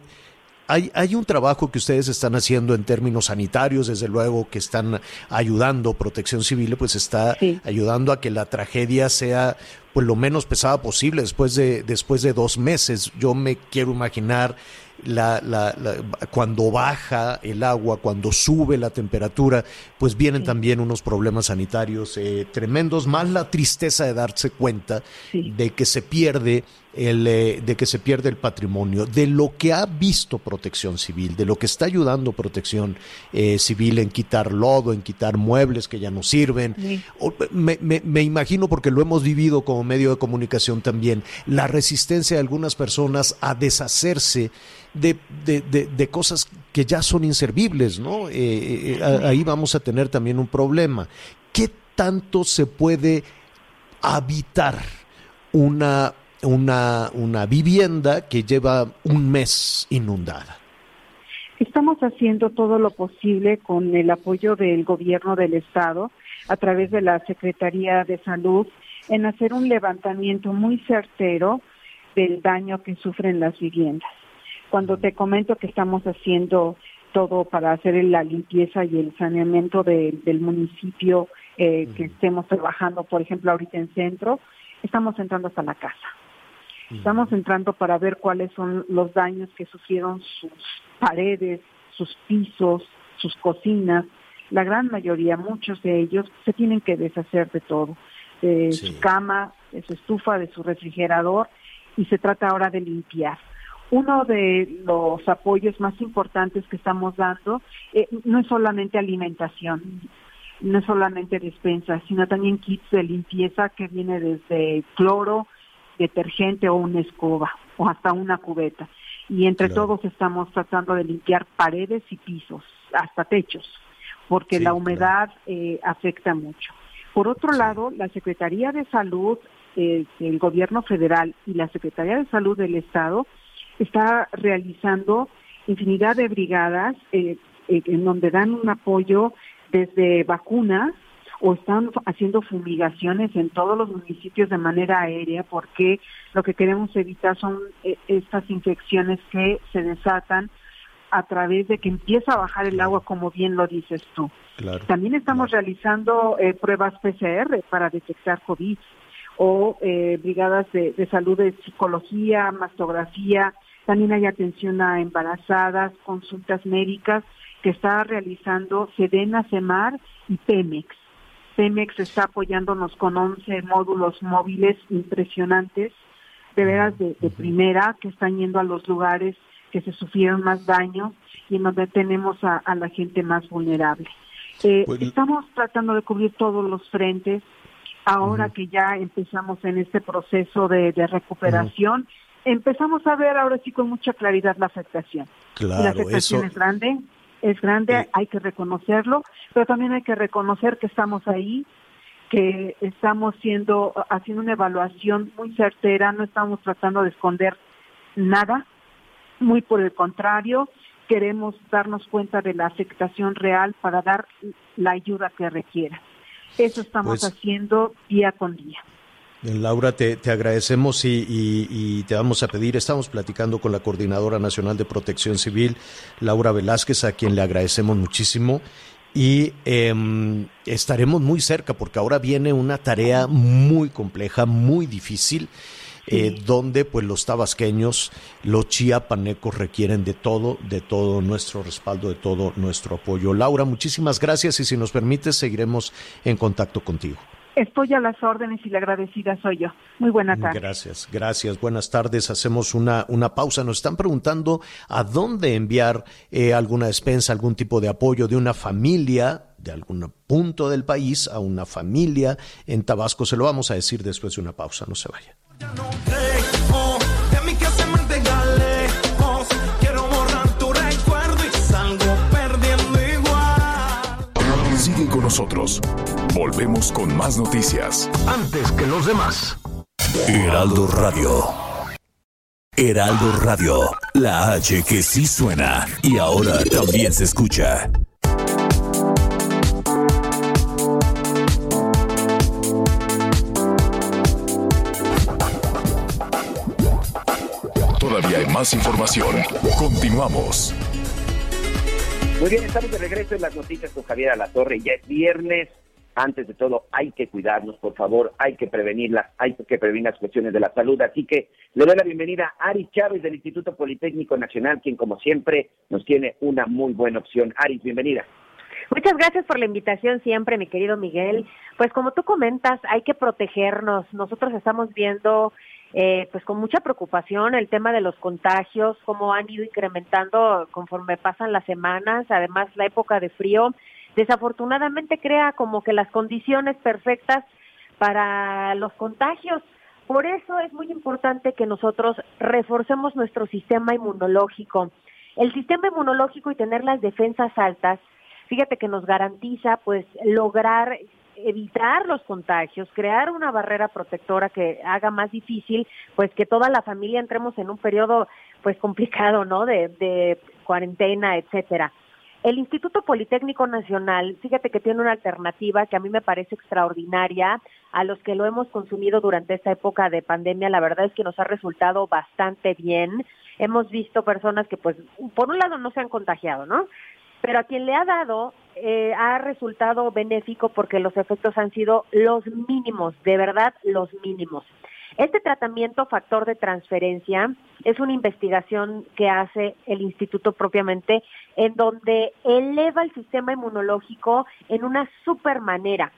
hay, hay un trabajo que ustedes están haciendo en términos sanitarios, desde luego que están ayudando, Protección Civil pues está ayudando a que la tragedia sea pues lo menos pesada posible después de después de dos meses. Yo me quiero imaginar la, la, cuando baja el agua, cuando sube la temperatura, pues vienen también unos problemas sanitarios eh, tremendos, más la tristeza de darse cuenta de que se pierde el, eh, de que se pierde el patrimonio, de lo que ha visto Protección Civil, de lo que está ayudando Protección eh, Civil en quitar lodo, en quitar muebles que ya no sirven. me, me, me, imagino, porque lo hemos vivido como medio de comunicación también, la resistencia de algunas personas a deshacerse de, de, cosas que ya son inservibles, ¿no? Eh, eh, ahí vamos a tener también un problema. ¿Qué tanto se puede habitar una, una, una vivienda que lleva un mes inundada? Estamos haciendo todo lo posible con el apoyo del gobierno del Estado a través de la Secretaría de Salud en hacer un levantamiento muy certero del daño que sufren las viviendas. Cuando te comento que estamos haciendo todo para hacer la limpieza y el saneamiento del municipio, eh, que estemos trabajando, por ejemplo, ahorita en centro, estamos entrando hasta la casa. Estamos entrando para ver cuáles son los daños que sufrieron sus paredes, sus pisos, sus cocinas. La gran mayoría, muchos de ellos, se tienen que deshacer de todo, de su cama, de su estufa, de su refrigerador, y se trata ahora de limpiar. Uno de los apoyos más importantes que estamos dando eh, no es solamente alimentación, no es solamente despensa, sino también kits de limpieza que viene desde cloro, detergente o una escoba o hasta una cubeta. Y entre todos estamos tratando de limpiar paredes y pisos, hasta techos, porque la humedad eh, afecta mucho. Por otro lado, la Secretaría de Salud eh, del Gobierno Federal y la Secretaría de Salud del Estado está realizando infinidad de brigadas eh, eh, en donde dan un apoyo desde vacunas o están haciendo fumigaciones en todos los municipios de manera aérea porque lo que queremos evitar son eh, estas infecciones que se desatan a través de que empieza a bajar el agua, como bien lo dices tú. También estamos realizando eh, pruebas PCR para detectar COVID o eh, brigadas de, salud de psicología, mastografía, también hay atención a embarazadas, consultas médicas que está realizando Sedena, Semar y Pemex. Pemex está apoyándonos con 11 módulos móviles impresionantes, de veras de, primera, que están yendo a los lugares que se sufrieron más daño y en donde tenemos a, la gente más vulnerable. Eh, pues, estamos tratando de cubrir todos los frentes. Ahora que ya empezamos en este proceso de, recuperación, empezamos a ver ahora sí con mucha claridad la afectación. Claro, la afectación es grande, es grande, hay que reconocerlo, pero también hay que reconocer que estamos ahí, que estamos siendo, haciendo una evaluación muy certera, no estamos tratando de esconder nada, muy por el contrario, queremos darnos cuenta de la afectación real para dar la ayuda que requiera. Eso estamos pues haciendo día con día. Laura, te, agradecemos y, te vamos a pedir, estamos platicando con la Coordinadora Nacional de Protección Civil, Laura Velázquez, a quien le agradecemos muchísimo y em, estaremos muy cerca porque ahora viene una tarea muy compleja, muy difícil. Eh, donde pues los tabasqueños, los chiapanecos requieren de todo, de todo nuestro respaldo, de todo nuestro apoyo. Laura, muchísimas gracias y si nos permites seguiremos en contacto contigo. Estoy a las órdenes y la agradecida soy yo. Muy buena tarde. Gracias, gracias. Buenas tardes. Hacemos una, una pausa. Nos están preguntando a dónde enviar eh, alguna despensa, algún tipo de apoyo de una familia de algún punto del país a una familia en Tabasco. Se lo vamos a decir después de una pausa. No se vaya. Sigue con nosotros. Volvemos con más noticias. Antes que los demás. Heraldo Radio. Heraldo Radio. La H que sí suena y ahora también se escucha. Todavía hay más información. Continuamos. Muy bien, estamos de regreso en las noticias con Javier Alatorre. Ya es viernes. Antes de todo, hay que cuidarnos, por favor, hay que prevenirlas, hay que prevenir las cuestiones de la salud. Así que le doy la bienvenida a Ari Chávez del Instituto Politécnico Nacional, quien como siempre nos tiene una muy buena opción. Ari, bienvenida. Muchas gracias por la invitación siempre, mi querido Miguel. Pues como tú comentas, hay que protegernos. Nosotros estamos viendo eh, pues con mucha preocupación el tema de los contagios, cómo han ido incrementando conforme pasan las semanas, además la época de frío, desafortunadamente crea como que las condiciones perfectas para los contagios. Por eso es muy importante que nosotros reforcemos nuestro sistema inmunológico. El sistema inmunológico y tener las defensas altas, fíjate que nos garantiza pues lograr evitar los contagios, crear una barrera protectora que haga más difícil, pues que toda la familia entremos en un periodo, pues complicado, ¿no? De, de cuarentena, etcétera. El Instituto Politécnico Nacional, fíjate que tiene una alternativa que a mí me parece extraordinaria a los que lo hemos consumido durante esta época de pandemia. La verdad es que nos ha resultado bastante bien. Hemos visto personas que, pues, por un lado no se han contagiado, ¿no? pero a quien le ha dado eh, ha resultado benéfico porque los efectos han sido los mínimos, de verdad los mínimos. Este tratamiento factor de transferencia es una investigación que hace el instituto propiamente en donde eleva el sistema inmunológico en una super manera.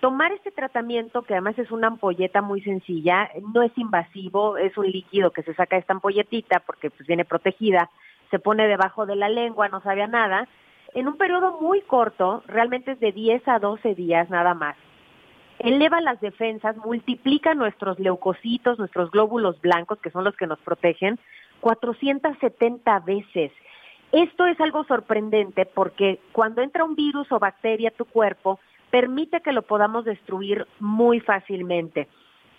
Tomar este tratamiento, que además es una ampolleta muy sencilla, no es invasivo, es un líquido que se saca esta ampolletita porque pues viene protegida, se pone debajo de la lengua, no sabe a nada, en un periodo muy corto, realmente es de 10 a 12 días nada más. Eleva las defensas, multiplica nuestros leucocitos, nuestros glóbulos blancos, que son los que nos protegen, 470 veces. Esto es algo sorprendente porque cuando entra un virus o bacteria a tu cuerpo, permite que lo podamos destruir muy fácilmente.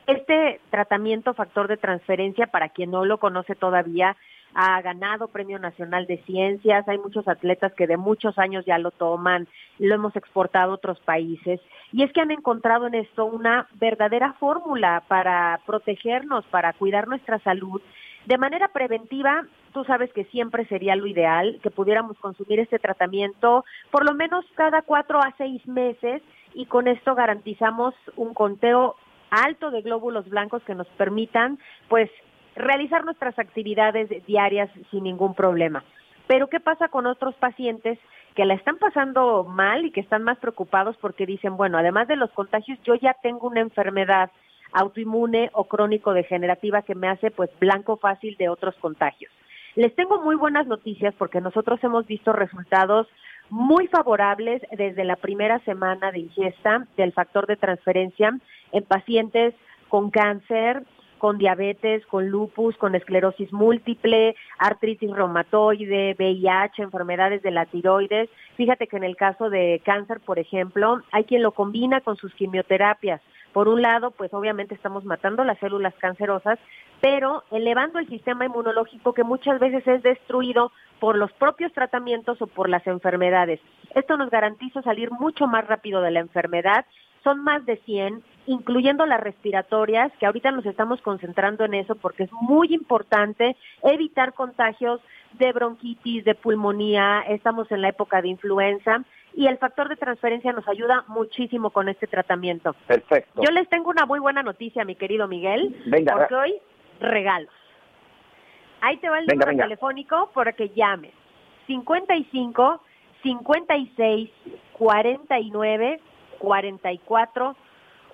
Este tratamiento factor de transferencia, para quien no lo conoce todavía, ha ganado Premio Nacional de Ciencias, hay muchos atletas que de muchos años ya lo toman, lo hemos exportado a otros países, y es que han encontrado en esto una verdadera fórmula para protegernos, para cuidar nuestra salud. De manera preventiva, tú sabes que siempre sería lo ideal que pudiéramos consumir este tratamiento por lo menos cada cuatro a seis meses y con esto garantizamos un conteo alto de glóbulos blancos que nos permitan, pues, realizar nuestras actividades diarias sin ningún problema. Pero ¿qué pasa con otros pacientes que la están pasando mal y que están más preocupados porque dicen, bueno, además de los contagios, yo ya tengo una enfermedad autoinmune o crónico degenerativa que me hace pues blanco fácil de otros contagios. Les tengo muy buenas noticias porque nosotros hemos visto resultados muy favorables desde la primera semana de ingesta del factor de transferencia en pacientes con cáncer, con diabetes, con lupus, con esclerosis múltiple, artritis reumatoide, VIH, enfermedades de la tiroides. Fíjate que en el caso de cáncer, por ejemplo, hay quien lo combina con sus quimioterapias. Por un lado, pues obviamente estamos matando las células cancerosas, pero elevando el sistema inmunológico que muchas veces es destruido por los propios tratamientos o por las enfermedades. Esto nos garantiza salir mucho más rápido de la enfermedad. Son más de 100 incluyendo las respiratorias, que ahorita nos estamos concentrando en eso porque es muy importante evitar contagios de bronquitis, de pulmonía, estamos en la época de influenza y el factor de transferencia nos ayuda muchísimo con este tratamiento. Perfecto. Yo les tengo una muy buena noticia, mi querido Miguel, Venga, porque hoy regalos. Ahí te va el Venga, número venga. telefónico para que llames. 55 56 49 44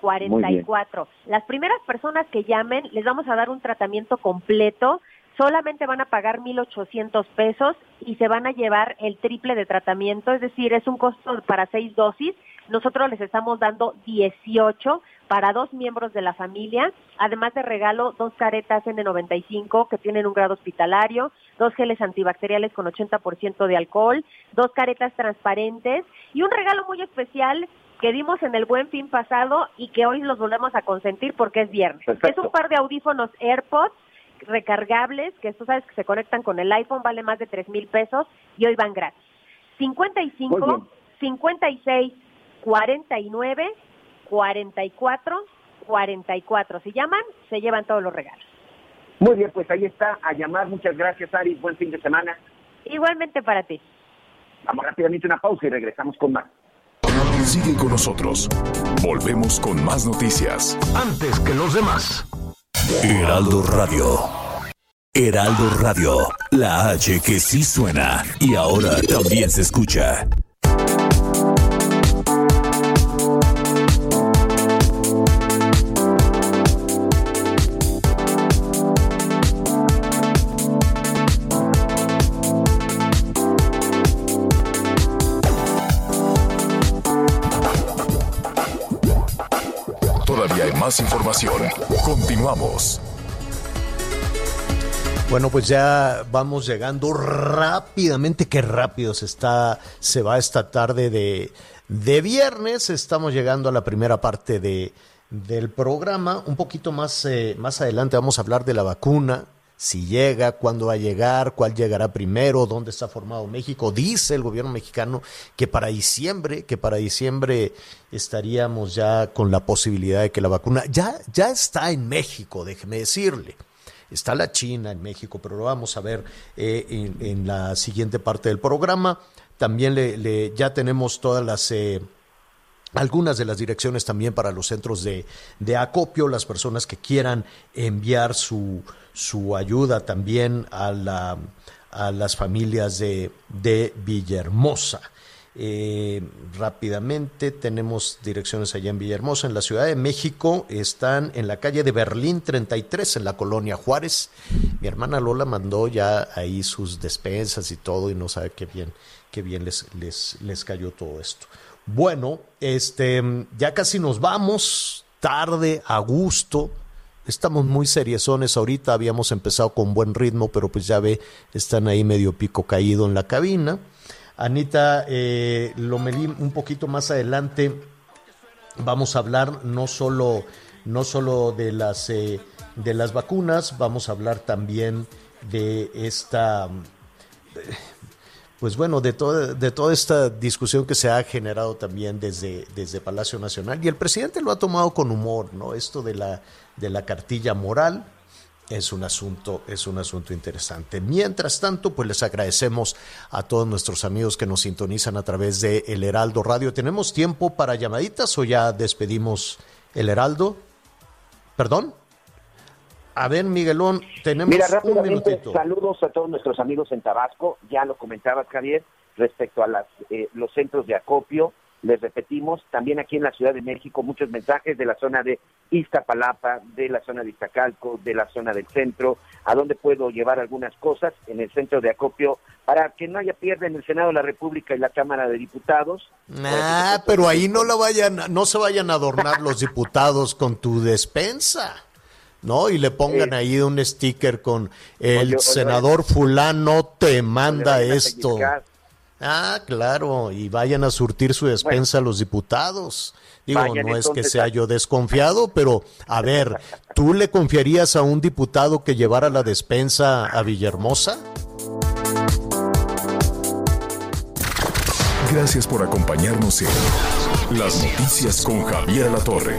44. Las primeras personas que llamen les vamos a dar un tratamiento completo. Solamente van a pagar 1.800 pesos y se van a llevar el triple de tratamiento, es decir, es un costo para seis dosis. Nosotros les estamos dando 18 para dos miembros de la familia, además de regalo dos caretas N95 que tienen un grado hospitalario, dos geles antibacteriales con 80% de alcohol, dos caretas transparentes y un regalo muy especial que dimos en el buen fin pasado y que hoy los volvemos a consentir porque es viernes. Perfecto. Es un par de audífonos AirPods recargables que tú sabes que se conectan con el iPhone, vale más de tres mil pesos y hoy van gratis. Muy 55, bien. 56, 49, 44, 44. Si llaman, se llevan todos los regalos. Muy bien, pues ahí está, a llamar. Muchas gracias, Ari. Buen fin de semana. Igualmente para ti. Vamos rápidamente a una pausa y regresamos con más. Sigue con nosotros. Volvemos con más noticias. Antes que los demás. Heraldo Radio. Heraldo Radio. La H que sí suena y ahora también se escucha. Más información. Continuamos. Bueno, pues ya vamos llegando rápidamente, qué rápido se está, se va esta tarde de, de viernes. Estamos llegando a la primera parte de, del programa. Un poquito más, eh, más adelante vamos a hablar de la vacuna, si llega, cuándo va a llegar, cuál llegará primero, dónde está formado México. Dice el gobierno mexicano que para diciembre, que para diciembre estaríamos ya con la posibilidad de que la vacuna ya, ya está en México, déjeme decirle. Está la China en México, pero lo vamos a ver eh, en, la siguiente parte del programa. También le, le- ya tenemos todas las eh, algunas de las direcciones también para los centros de, de acopio, las personas que quieran enviar su, su ayuda también a, la, a las familias de, de Villahermosa. Eh, rápidamente tenemos direcciones allá en Villahermosa, en la Ciudad de México, están en la calle de Berlín 33, en la colonia Juárez. Mi hermana Lola mandó ya ahí sus despensas y todo y no sabe qué bien, qué bien les, les, les cayó todo esto. Bueno, este, ya casi nos vamos, tarde, a gusto. Estamos muy seriezones ahorita, habíamos empezado con buen ritmo, pero pues ya ve, están ahí medio pico caído en la cabina. Anita eh, Lomelí, un poquito más adelante vamos a hablar no solo, no solo de, las, eh, de las vacunas, vamos a hablar también de esta pues bueno, de, toda de toda esta discusión que se ha generado también desde, desde Palacio Nacional, y el presidente lo ha tomado con humor, ¿no? Esto de la, de la cartilla moral, Es un asunto, es un asunto interesante. Mientras tanto, pues les agradecemos a todos nuestros amigos que nos sintonizan a través de El Heraldo Radio. ¿Tenemos tiempo para llamaditas o ya despedimos El Heraldo? ¿Perdón? A ver, Miguelón, tenemos Mira, un minutito. saludos a todos nuestros amigos en Tabasco. Ya lo comentabas, Javier, respecto a las, eh, los centros de acopio. Les repetimos, también aquí en la Ciudad de México, muchos mensajes de la zona de Iztapalapa, de la zona de Iztacalco, de la zona del centro, a dónde puedo llevar algunas cosas en el centro de acopio para que no haya pierde en el Senado de la República y la Cámara de Diputados. Ah, pero ahí no la vayan, no se vayan a adornar los diputados con tu despensa. ¿No? Y le pongan Eh, ahí un sticker con el oye, oye, senador fulano te manda esto. Ah, claro, y vayan a surtir su despensa a los diputados. Digo, Vayan no es que sea yo desconfiado, pero a ver, ¿tú le confiarías a un diputado que llevara la despensa a Villahermosa? Gracias por acompañarnos en Las Noticias con Javier La Torre.